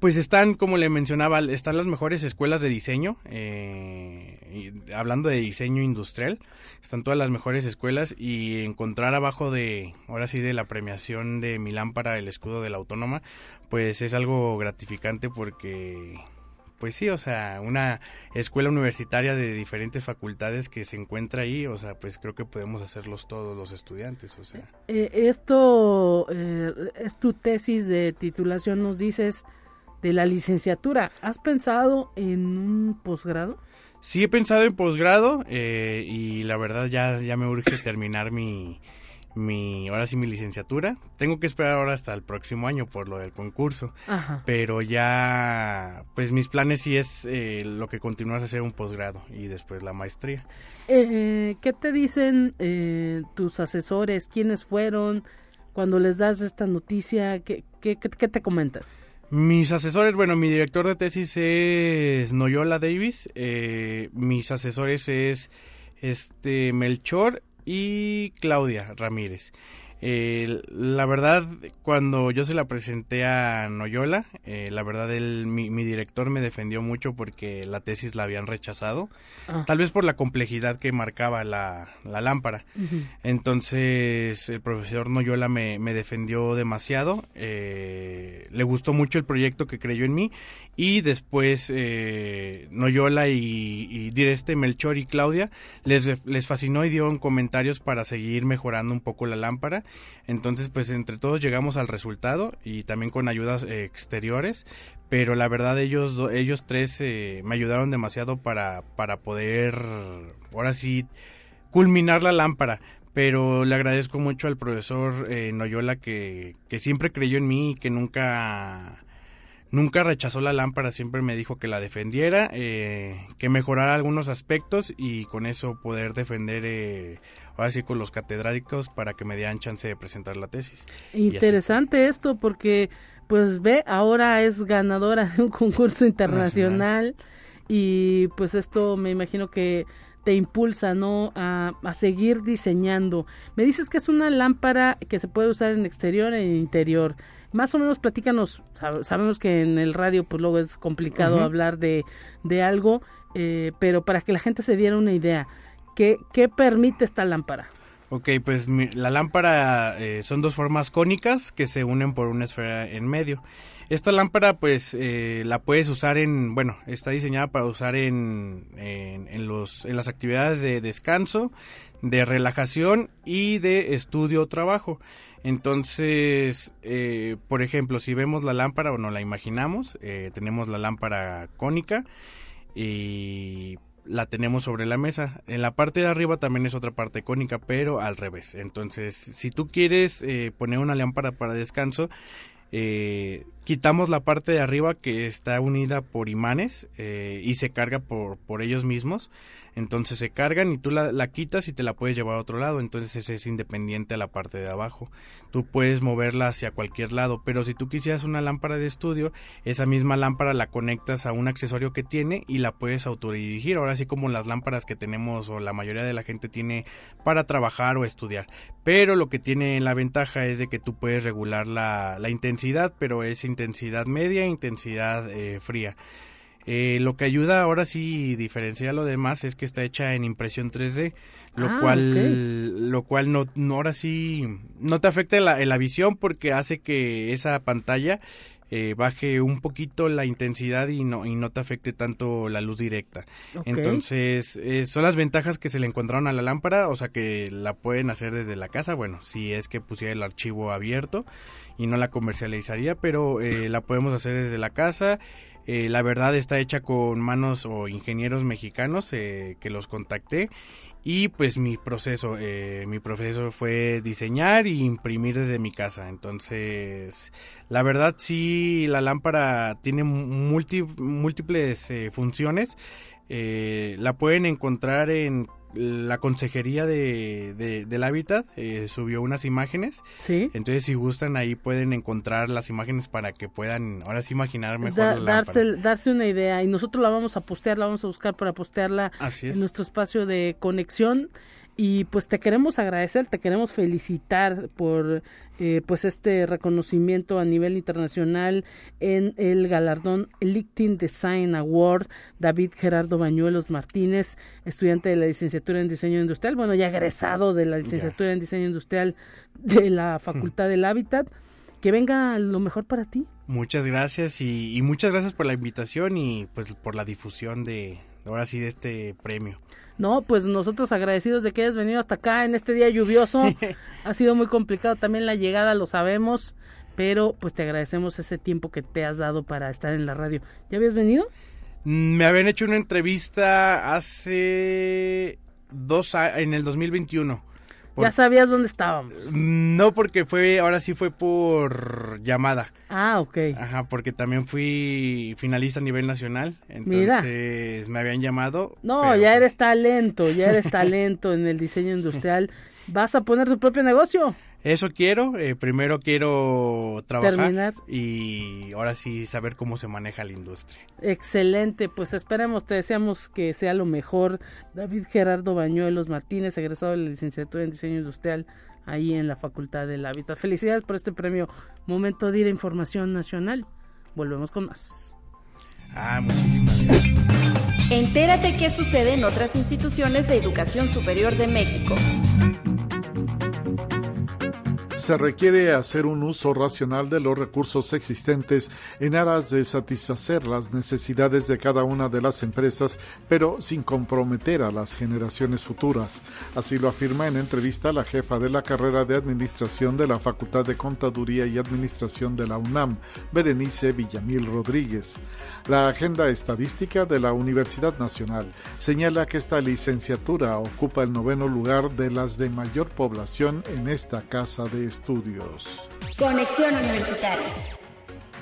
S6: pues están, como le mencionaba, están las mejores escuelas de diseño, eh, hablando de diseño industrial, están todas las mejores escuelas y encontrar abajo de, ahora sí, de la premiación de mi lámpara, el escudo de la autónoma, pues es algo gratificante porque, pues sí, o sea, una escuela universitaria de diferentes facultades que se encuentra ahí, o sea, pues creo que podemos hacerlos todos los estudiantes, o sea.
S2: Eh, esto eh, es tu tesis de titulación, nos dices de la licenciatura. ¿Has pensado en un posgrado?
S6: Sí, he pensado en posgrado eh, y la verdad ya, ya me urge terminar mi, mi, ahora sí mi licenciatura. Tengo que esperar ahora hasta el próximo año por lo del concurso. Pero ya, pues mis planes sí es eh, lo que continúas a hacer un posgrado y después la maestría.
S2: Eh, ¿Qué te dicen tus asesores? ¿Quiénes fueron? Cuando les das esta noticia, ¿qué, qué, qué te comentan?
S6: Mis asesores, bueno, mi director de tesis es Noyola Davis, eh, mis asesores es este Melchor y Claudia Ramírez. Eh, la verdad, cuando yo se la presenté a Noyola, eh, la verdad, él, mi, director me defendió mucho porque la tesis la habían rechazado, ah. tal vez por la complejidad que marcaba la, lámpara. Entonces, el profesor Noyola me, me defendió demasiado, eh, le gustó mucho el proyecto que creyó en mí y después Noyola y, y Direste, Melchor y Claudia les, les fascinó y dieron comentarios para seguir mejorando un poco la lámpara entonces, pues entre todos llegamos al resultado y también con ayudas eh, exteriores, pero la verdad ellos ellos tres eh, me ayudaron demasiado para para poder ahora sí culminar la lámpara. Pero le agradezco mucho al profesor eh, Noyola que, que siempre creyó en mí y que nunca Nunca rechazó la lámpara, siempre me dijo que la defendiera, eh, que mejorara algunos aspectos y con eso poder defender, eh, ahora sí, con los catedráticos para que me dieran chance de presentar la tesis.
S2: Interesante esto porque, pues ve, ahora es ganadora de un concurso internacional y pues esto me imagino que te impulsa, ¿no? A, a, seguir diseñando. Me dices que es una lámpara que se puede usar en exterior e interior más o menos platícanos, sabemos que en el radio pues luego es complicado hablar de, de algo, eh, pero para que la gente se diera una idea, ¿qué, qué permite esta lámpara?
S6: Ok, pues la lámpara eh, son dos formas cónicas que se unen por una esfera en medio. Esta lámpara pues eh, la puedes usar en, bueno, está diseñada para usar en, en, en, los, en las actividades de descanso, de relajación y de estudio o trabajo. Entonces, eh, por ejemplo, si vemos la lámpara o no la imaginamos, eh, tenemos la lámpara cónica y la tenemos sobre la mesa. En la parte de arriba también es otra parte cónica, pero al revés. Entonces, si tú quieres eh, poner una lámpara para descanso, quitamos la parte de arriba que está unida por imanes y se carga por, por ellos mismos. Entonces se cargan y tú la, quitas y te la puedes llevar a otro lado. Entonces es independiente a la parte de abajo. Tú puedes moverla hacia cualquier lado. Pero si tú quisieras una lámpara de estudio, esa misma lámpara la conectas a un accesorio que tiene y la puedes autodirigir. Ahora sí como las lámparas que tenemos o la mayoría de la gente tiene para trabajar o estudiar. Pero lo que tiene la ventaja es de que tú puedes regular la, la intensidad, pero es intensidad media e intensidad eh, fría. Eh, lo que ayuda ahora sí diferencia lo demás es que está hecha en impresión 3D, lo ah, cual lo cual no, ahora sí no te afecta la, la visión porque hace que esa pantalla eh, baje un poquito la intensidad y no, y no te afecte tanto la luz directa. Entonces, eh, son las ventajas que se le encontraron a la lámpara, o sea que la pueden hacer desde la casa, bueno, si es que pusiera el archivo abierto y no la comercializaría, pero la podemos hacer desde la casa. Eh, la verdad está hecha con manos o ingenieros mexicanos eh, que los contacté y pues mi proceso, eh, mi proceso fue diseñar y imprimir desde mi casa. Entonces, la verdad sí, la lámpara tiene múltiples funciones. la pueden encontrar en la consejería de, del hábitat eh, subió unas imágenes.
S2: Sí.
S6: Entonces, si gustan, ahí pueden encontrar las imágenes para que puedan ahora sí imaginar mejor la
S2: darse, darse una idea. Y nosotros la vamos a postear, la vamos a buscar para postearla
S6: en
S2: nuestro espacio de conexión y pues te queremos agradecer, te queremos felicitar por eh, pues este reconocimiento a nivel internacional en el galardón LinkedIn Design Award David Gerardo Bañuelos Martínez, estudiante de la licenciatura en diseño industrial, bueno ya egresado de la licenciatura en diseño industrial de la Facultad del Hábitat. Que venga lo mejor para ti.
S6: Muchas gracias y, y muchas gracias por la invitación y pues por la difusión de ahora sí de este premio.
S2: No, pues nosotros agradecidos de que hayas venido hasta acá en este día lluvioso. ha sido muy complicado también la llegada, lo sabemos, pero pues te agradecemos ese tiempo que te has dado para estar en la radio. ¿Ya habías venido?
S6: Mm, me habían hecho una entrevista hace dos años, en el 2021
S2: ya sabías dónde estábamos.
S6: No, porque fue, ahora sí fue por llamada.
S2: Ah, ok.
S6: Ajá, porque también fui finalista a nivel nacional. Entonces me habían llamado.
S2: No, ya eres talento, ya eres talento en el diseño industrial. ¿Vas a poner tu propio negocio?
S6: Eso quiero, eh, primero quiero trabajar y ahora sí saber cómo se maneja la industria.
S2: Excelente, pues esperemos, te deseamos que sea lo mejor. David Gerardo Bañuelos Martínez, egresado de la licenciatura en diseño industrial ahí en la Facultad del Hábitat. Felicidades por este premio Momento de ir a Información Nacional. Volvemos con más.
S6: Ah, muchísimas gracias.
S7: Entérate qué sucede en otras instituciones de educación superior de México
S8: se requiere hacer un uso racional de los recursos existentes en aras de satisfacer las necesidades de cada una de las empresas, pero sin comprometer a las generaciones futuras. Así lo afirma en entrevista la jefa de la carrera de Administración de la Facultad de Contaduría y Administración de la UNAM, Berenice Villamil Rodríguez. La agenda estadística de la Universidad Nacional señala que esta licenciatura ocupa el noveno lugar de las de mayor población en esta casa de estudios.
S7: Conexión Universitaria.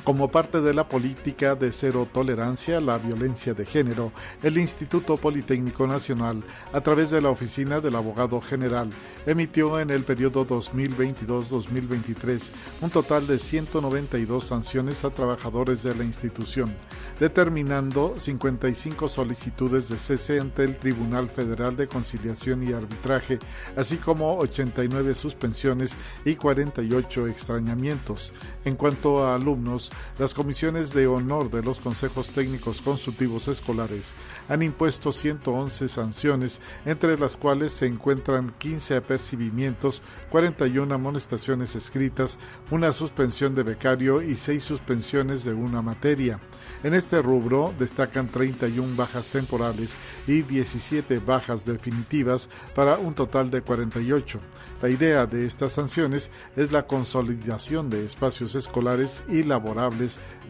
S8: Como parte de la política de cero tolerancia a la violencia de género, el Instituto Politécnico Nacional, a través de la Oficina del Abogado General, emitió en el periodo 2022-2023 un total de 192 sanciones a trabajadores de la institución, determinando 55 solicitudes de cese ante el Tribunal Federal de Conciliación y Arbitraje, así como 89 suspensiones y 48 extrañamientos. En cuanto a alumnos, las comisiones de honor de los consejos técnicos consultivos escolares han impuesto 111 sanciones, entre las cuales se encuentran 15 apercibimientos, 41 amonestaciones escritas, una suspensión de becario y 6 suspensiones de una materia. En este rubro destacan 31 bajas temporales y 17 bajas definitivas para un total de 48. La idea de estas sanciones es la consolidación de espacios escolares y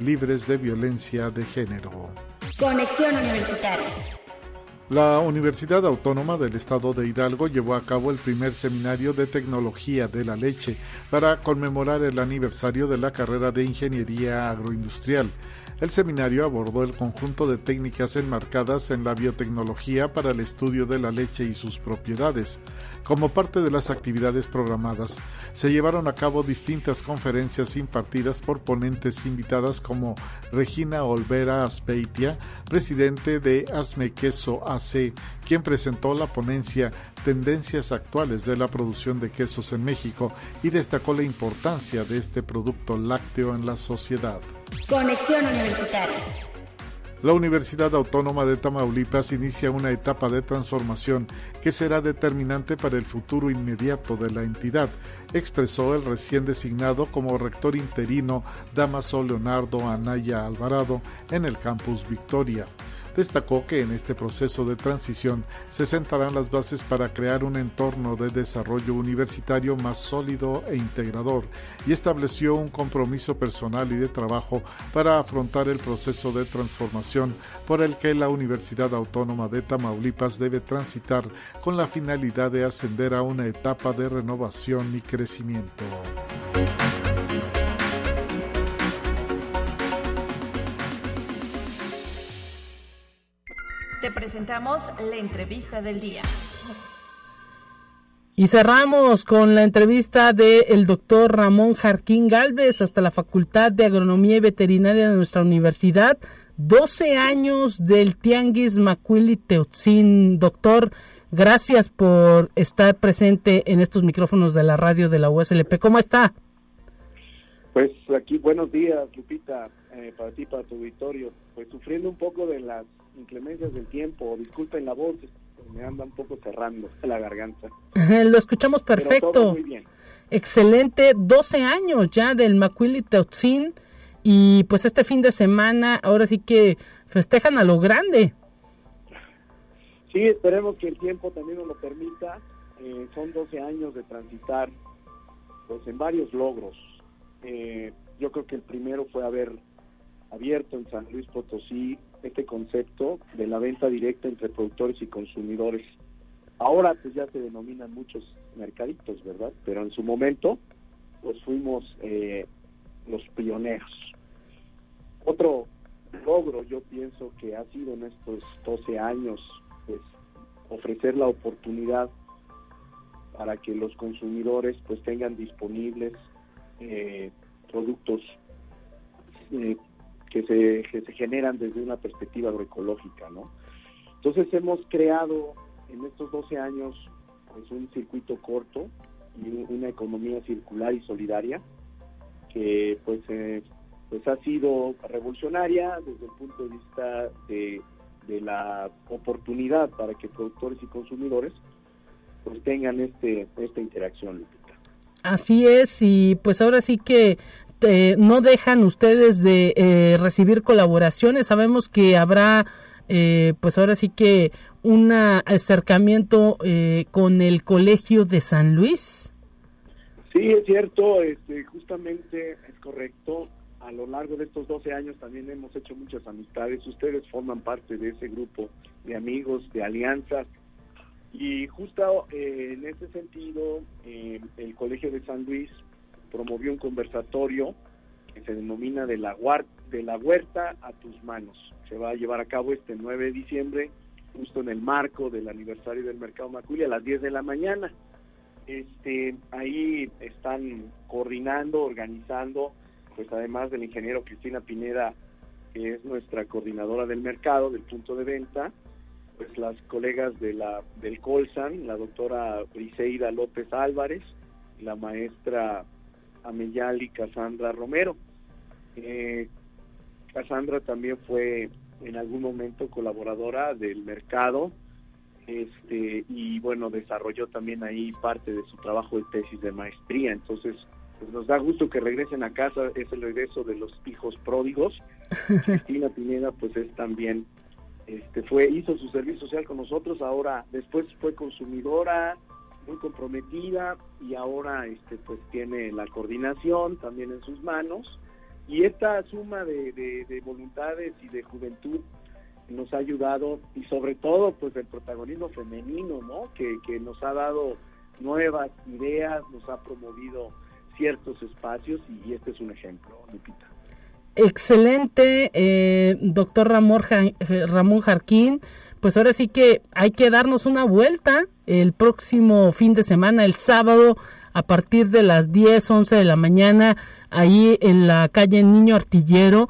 S8: libres de violencia de género.
S7: Conexión Universitaria.
S8: La Universidad Autónoma del Estado de Hidalgo llevó a cabo el primer seminario de tecnología de la leche para conmemorar el aniversario de la carrera de Ingeniería Agroindustrial. El seminario abordó el conjunto de técnicas enmarcadas en la biotecnología para el estudio de la leche y sus propiedades. Como parte de las actividades programadas, se llevaron a cabo distintas conferencias impartidas por ponentes invitadas como Regina Olvera Aspeitia, presidente de Asme Queso AC, quien presentó la ponencia Tendencias actuales de la producción de quesos en México y destacó la importancia de este producto lácteo en la sociedad.
S7: Conexión Universitaria.
S8: La Universidad Autónoma de Tamaulipas inicia una etapa de transformación que será determinante para el futuro inmediato de la entidad, expresó el recién designado como rector interino Damaso Leonardo Anaya Alvarado en el campus Victoria destacó que en este proceso de transición se sentarán las bases para crear un entorno de desarrollo universitario más sólido e integrador y estableció un compromiso personal y de trabajo para afrontar el proceso de transformación por el que la Universidad Autónoma de Tamaulipas debe transitar con la finalidad de ascender a una etapa de renovación y crecimiento.
S7: Te presentamos la entrevista del día.
S2: Y cerramos con la entrevista del doctor Ramón Jarquín Galvez hasta la Facultad de Agronomía y Veterinaria de nuestra universidad. 12 años del Tianguis Macuili Teotzin. Doctor, gracias por estar presente en estos micrófonos de la radio de la USLP. ¿Cómo está?
S9: Pues aquí, buenos días, Lupita, eh, para ti, para tu auditorio. Pues sufriendo un poco de las inclemencias del tiempo, disculpen la voz, me anda un poco cerrando la garganta.
S2: Lo escuchamos perfecto.
S9: muy bien.
S2: Excelente, 12 años ya del Macuili Teutzin y pues este fin de semana ahora sí que festejan a lo grande.
S9: Sí, esperemos que el tiempo también nos lo permita. Eh, son 12 años de transitar pues en varios logros. Eh, yo creo que el primero fue haber abierto en San Luis Potosí este concepto de la venta directa entre productores y consumidores. Ahora pues ya se denominan muchos mercaditos, ¿verdad? Pero en su momento pues fuimos eh, los pioneros. Otro logro yo pienso que ha sido en estos 12 años pues ofrecer la oportunidad para que los consumidores pues tengan disponibles eh, productos eh, que, se, que se generan desde una perspectiva agroecológica, ¿no? Entonces hemos creado en estos 12 años pues un circuito corto y una economía circular y solidaria que pues eh, pues ha sido revolucionaria desde el punto de vista de, de la oportunidad para que productores y consumidores pues tengan este esta interacción
S2: Así es y pues ahora sí que eh, no dejan ustedes de eh, recibir colaboraciones. Sabemos que habrá eh, pues ahora sí que un acercamiento con el Colegio de San Luis.
S9: Sí, es cierto, este, justamente es correcto. A lo largo de estos 12 años también hemos hecho muchas amistades. Ustedes forman parte de ese grupo de amigos, de alianzas. Y justo en ese sentido, el Colegio de San Luis promovió un conversatorio que se denomina de la, huerta a tus manos. Se va a llevar a cabo este 9 de diciembre, justo en el marco del aniversario del Mercado Maculi a las 10 de la mañana. Este, ahí están coordinando, organizando, pues además del ingeniero Cristina Pineda, que es nuestra coordinadora del mercado, del punto de venta, pues las colegas de la, del Colsan, la doctora Briseida López Álvarez, la maestra Ameyali Casandra Romero. Eh, Casandra también fue en algún momento colaboradora del mercado este y bueno desarrolló también ahí parte de su trabajo de tesis de maestría entonces pues nos da gusto que regresen a casa es el regreso de los hijos pródigos Cristina Pineda pues es también este fue hizo su servicio social con nosotros ahora después fue consumidora muy comprometida y ahora este pues tiene la coordinación también en sus manos. Y esta suma de, de, voluntades y de juventud nos ha ayudado y sobre todo pues el protagonismo femenino no que, que nos ha dado nuevas ideas nos ha promovido ciertos espacios y este es un ejemplo Lupita.
S2: Excelente eh, doctor Ramón, Ramón Jarquín pues ahora sí que hay que darnos una vuelta el próximo fin de semana, el sábado, a partir de las 10, 11 de la mañana, ahí en la calle Niño Artillero,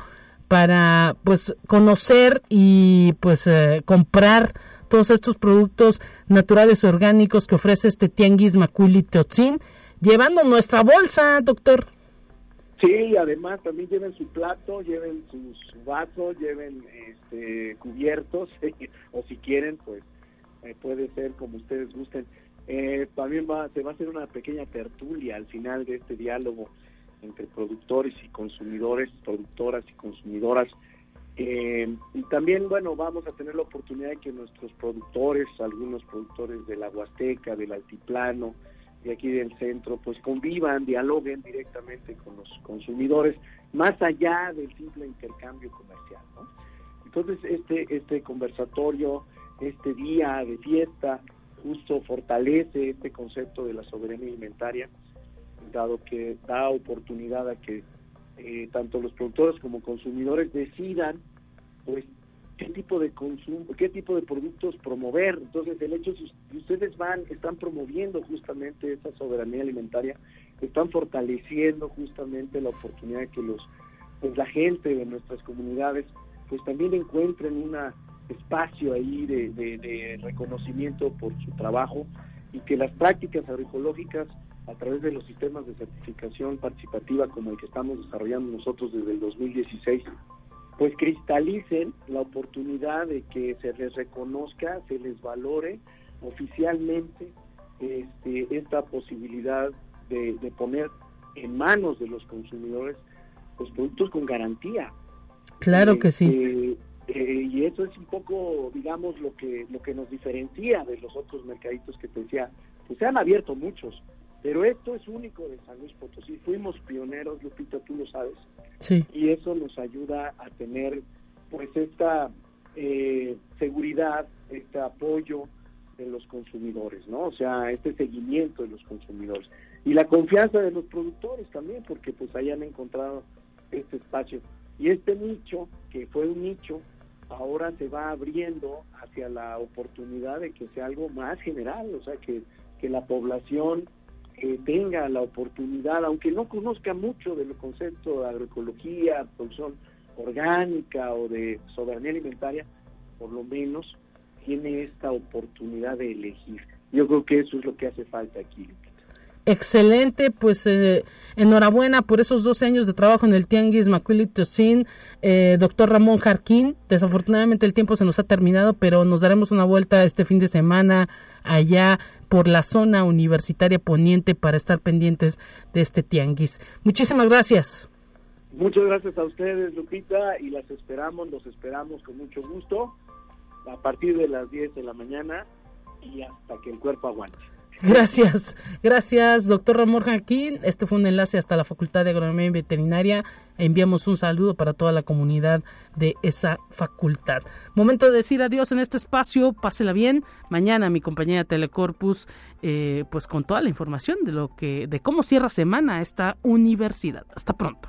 S2: para pues conocer y pues eh, comprar todos estos productos naturales orgánicos que ofrece este Tianguis Macuili Teotzin, llevando nuestra bolsa, doctor.
S9: Sí, además también lleven su plato, lleven sus vasos, lleven este, cubiertos, o si quieren, pues eh, puede ser como ustedes gusten. Eh, también va, se va a hacer una pequeña tertulia al final de este diálogo entre productores y consumidores, productoras y consumidoras. Eh, y también, bueno, vamos a tener la oportunidad de que nuestros productores, algunos productores de la del Altiplano, de aquí del centro, pues convivan, dialoguen directamente con los consumidores, más allá del simple intercambio comercial. Entonces, este, este conversatorio, este día de fiesta, justo fortalece este concepto de la soberanía alimentaria, dado que da oportunidad a que eh, tanto los productores como consumidores decidan pues qué tipo de consumo, qué tipo de productos promover. Entonces, el hecho que ustedes van, están promoviendo justamente esa soberanía alimentaria, están fortaleciendo justamente la oportunidad que los, pues la gente de nuestras comunidades, pues también encuentren un espacio ahí de, reconocimiento por su trabajo y que las prácticas agroecológicas a través de los sistemas de certificación participativa como el que estamos desarrollando nosotros desde el 2016 pues cristalicen la oportunidad de que se les reconozca, se les valore oficialmente este, esta posibilidad de, poner en manos de los consumidores los productos con garantía.
S2: Claro que sí.
S9: Este, eh, y eso es un poco, digamos, lo que lo que nos diferencia de los otros mercaditos que te decía, pues se han abierto muchos, pero esto es único de San Luis Potosí. Fuimos pioneros, Lupita, tú lo sabes.
S2: Sí.
S9: Y eso nos ayuda a tener pues esta eh, seguridad, este apoyo de los consumidores, ¿no? O sea, este seguimiento de los consumidores. Y la confianza de los productores también, porque pues hayan encontrado este espacio. Y este nicho, que fue un nicho, ahora se va abriendo hacia la oportunidad de que sea algo más general, o sea, que que la población eh, tenga la oportunidad, aunque no conozca mucho del concepto de agroecología, producción orgánica o de soberanía alimentaria, por lo menos tiene esta oportunidad de elegir. Yo creo que eso es lo que hace falta aquí.
S2: Excelente, pues eh, enhorabuena por esos 12 años de trabajo en el Tianguis Macuili Tosin, eh, doctor Ramón Jarquín. Desafortunadamente el tiempo se nos ha terminado, pero nos daremos una vuelta este fin de semana allá por la zona universitaria poniente para estar pendientes de este Tianguis. Muchísimas gracias.
S9: Muchas gracias a ustedes, Lupita, y las esperamos, los esperamos con mucho gusto a partir de las 10 de la mañana y hasta que el cuerpo aguante.
S2: Gracias, gracias, doctor Ramón Jaquín. Este fue un enlace hasta la Facultad de Agronomía y Veterinaria. Enviamos un saludo para toda la comunidad de esa facultad. Momento de decir adiós en este espacio. Pásela bien. Mañana mi compañera Telecorpus, eh, pues con toda la información de lo que, de cómo cierra semana esta universidad. Hasta pronto.